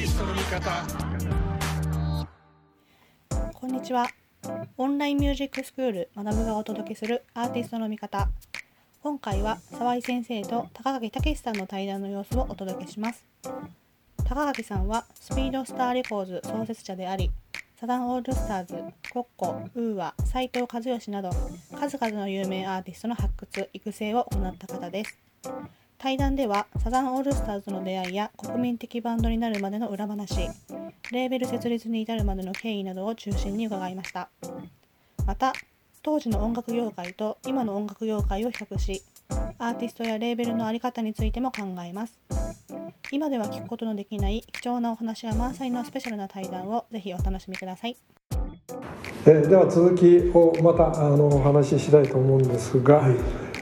ティストの味方こんにちは。オンラインミュージックスクール学ぶがお届けするアーティストの味方。今回は沢井先生と高垣健さんの対談の様子をお届けします。高垣さんはスピードスターレコーズ創設者であり、サザンオールスターズ、コッコ、ウーア、斉藤和義など数々の有名アーティストの発掘・育成を行った方です。対談ではサザンオールスターズの出会いや国民的バンドになるまでの裏話レーベル設立に至るまでの経緯などを中心に伺いました。また当時の音楽業界と今の音楽業界を比較しアーティストやレーベルの在り方についても考えます。今では聞くことのできない貴重なお話が満載のスペシャルな対談をぜひお楽しみください。えーでは続きをまたあのお話ししたいと思うんですが、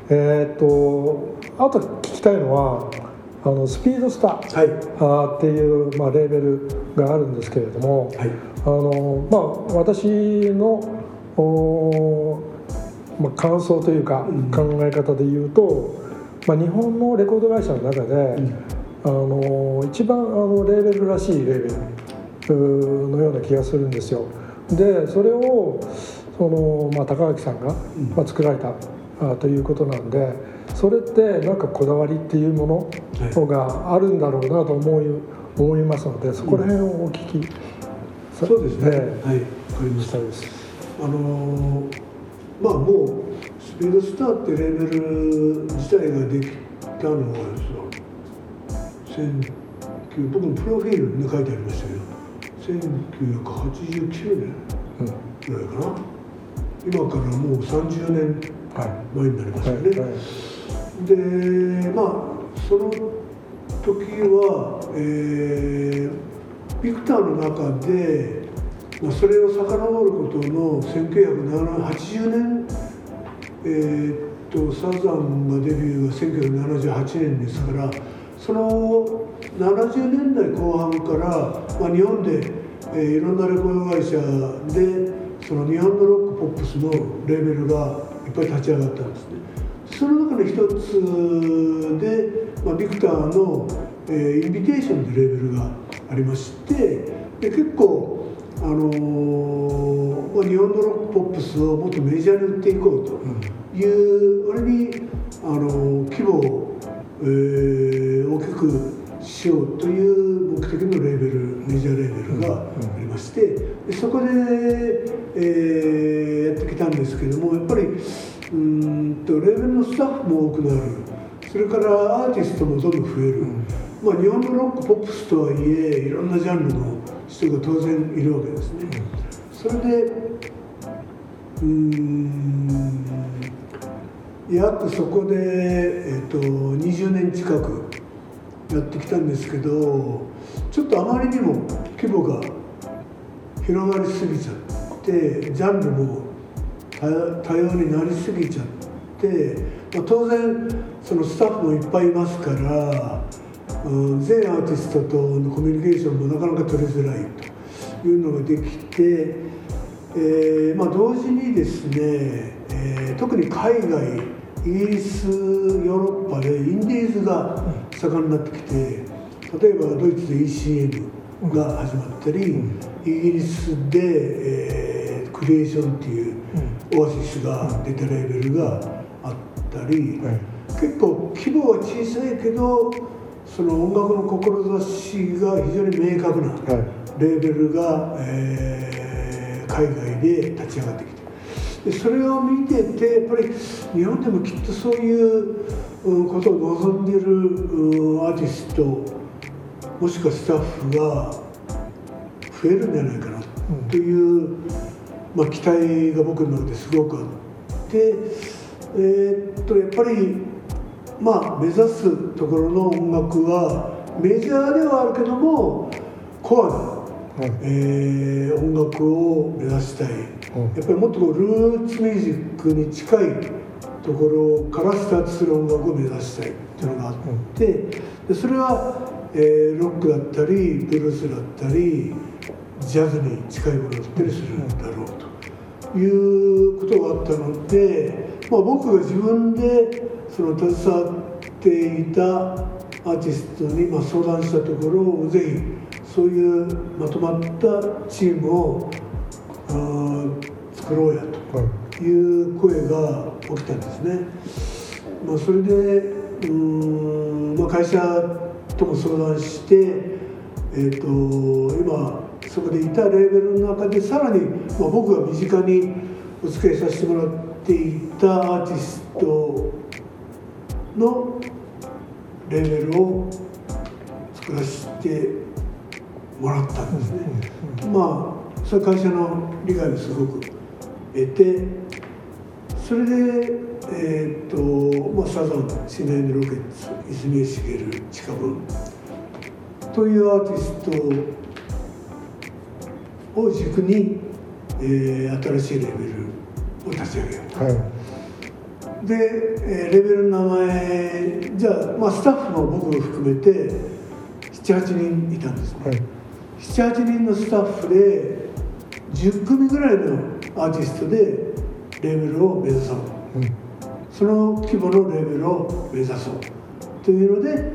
えーっとあときたいのはあのスピードスター、はい。っていう、まあ、レーベルがあるんですけれども、はい。あのまあ、私のおー、まあ、感想というかうん。考え方で言うと、まあ、日本のレコード会社の中で、あの一番あのレーベルらしいレーベルのような気がするんですよ。でそれをその、まあ、高垣さんが、まあ、作られたあということなんでそれってなんかこだわりっていうものがあるんだろうなと思い思いますのでそこら辺をお聞きさそうですね。ねはい、わかりまし。した。あのーまあもうスピードスターってレーベル自体ができたのはその19僕のプロフィールに書いてありましたけど1989年うんぐらいかな今からもう30年は前になりますいよね、でまあその時は、えービクターの中で、まあ、それを遡ることの1980年、えーっとサザンがデビューが1978年ですからその70年代後半から、まあ、日本で、えーいろんなレコード会社でその日本のロックポップスのレーベルがいっぱい立ち上がったんですね。その中の一つで、まあ、ビクターの、えーインビテーションというレベルがありましてで結構、あのーまあ、日本のロックポップスをもっとメジャーに売っていこうという割に、あのー規模を、えー大きくしようという目的のレーベルメジャーレーベルがありましてでそこで、えーやってきたんですけどもやっぱりうーんとレーベルのスタッフも多くなる。それからアーティストもどんどん増える、まあ、日本のロックポップスとはいえいろんなジャンルの人が当然いるわけですね。それでうーん約そこで、えっと20年近くやってきたんですけどちょっとあまりにも規模が広がりすぎちゃってジャンルも多多様になりすぎちゃって、まあ、当然そのスタッフもいっぱいいますから、うん、全アーティストとのコミュニケーションもなかなか取りづらいというのができて、えーまあ、同時にですね、えー特に海外イギリスヨーロッパでインディーズが盛んになってきて例えばドイツで ECM が始まったり、イギリスで、えークリエーションっていうオアシスが出たレーベルがり、はい結構規模は小さいけどその音楽の志が非常に明確なはい。レーベルが、えー海外で立ち上がってきて。でそれを見ててやっぱり日本でもきっとそういううんことを望んでいるうんアーティストもしくはスタッフが増えるんじゃないかなという、まあ、期待が僕の中ですごくあって、えーっとやっぱりまあ目指すところの音楽はメジャーではあるけどもコアな、はい。えー音楽を目指したい、うん。やっぱりもっとこうルーツミュージックに近いところからスタートする音楽を目指したいっていうのがあって、でそれは、えーロックだったりブルースだったりジャズに近いものだったりするんだろうということがあったので、まあ、僕が自分でその携わっていたアーティストにまあ相談したところぜひそういうまとまったチームをあー作ろうやという声が起きたんですね。まあ、それでうん、まあ、会社とも相談して、えー、と今そこでいたレーベルの中でさらに、まあ、僕が身近にお付き合いさせてもらっていたアーティストのレーベルを作らせてもらったんですね。まあそれは会社の理解をすごく得てそれで、えーとまあ、サザンシナイヌロケッツ泉江茂近分というアーティストを軸に、えー新しいレベルを立ち上げるはいで、えーレベルの名前じゃあ、まあ、スタッフも僕も含めて78人いたんですね、はい。78人のスタッフで10組ぐらいのアーティストでレーベルを目指そう。うん。その規模のレーベルを目指そう。というので、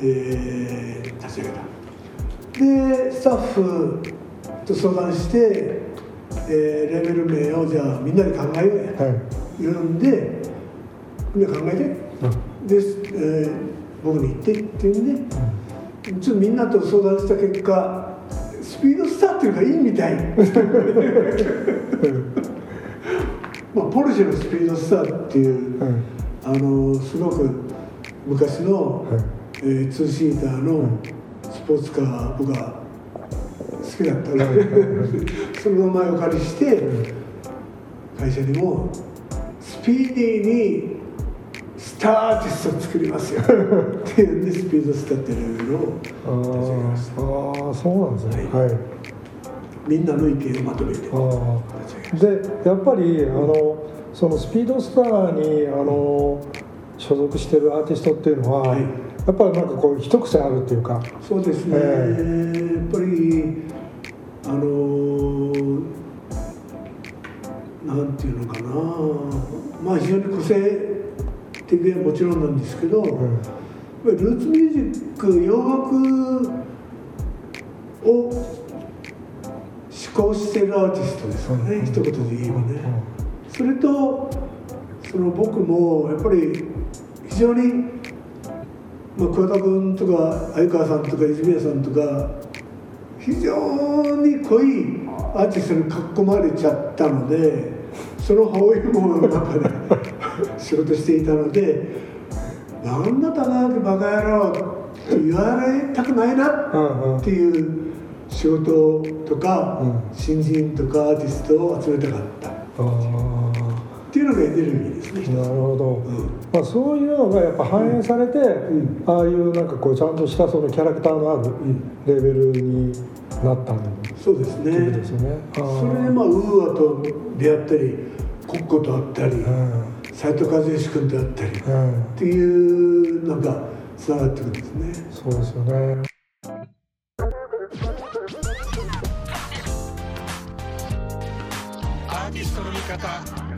えー立ち上げた。でスタッフと相談して、えーレベル名をじゃあみんなで考えようや。とはい。言うんでみんな考えてで、えー僕に言ってっていうんでちょっとみんなと相談した結果スピードスターっていうのがいいみたい。まあポルシェのスピードスターっていうはいあのすごく昔の、はいえーツーシーターのスポーツカー僕が好きだったの。はいはいでその名前をお借りして会社にもスピーディーにスターアーティストを作りますよ。っていうんでスピードスターっていうレベルをあ立ち上げましーあーそうなんですね。はい。みんなの意見をまとめてでやっぱりあのそのスピードスターにあの所属してるアーティストっていうのは、はい。やっぱりなんかこう一癖あるっていうか。たそうですね、えやっぱりあのーなんていうのかな。まあ非常に個性的はもちろんなんですけど、うん。ルーツミュージック洋楽を思考しているアーティストですかね、うん。一言で言えばね、それとその僕もやっぱり非常に、まあ、桑田君とか相川さんとか泉谷さんとか非常に濃いアーティストに囲まれちゃったのでその青いものの中で仕事していたので「なんだ高木バカ野郎」って言われたくないなうんうんっていう仕事とか、うん新人とかアーティストを集めたかった。っあていうのがエネルギーですねーなるほど、うん。まあ、そういうのがやっぱ反映されて、ん。ああいうなんかこうちゃんとしたそのキャラクターのあるレベルになったんそうですね。ですよね。それでまあウーアと出会ったりコッコと会ったりうん斎藤和義君と会ったりっうん。ていうなんかつながってくるんですね。そうですよね。アーティストの味方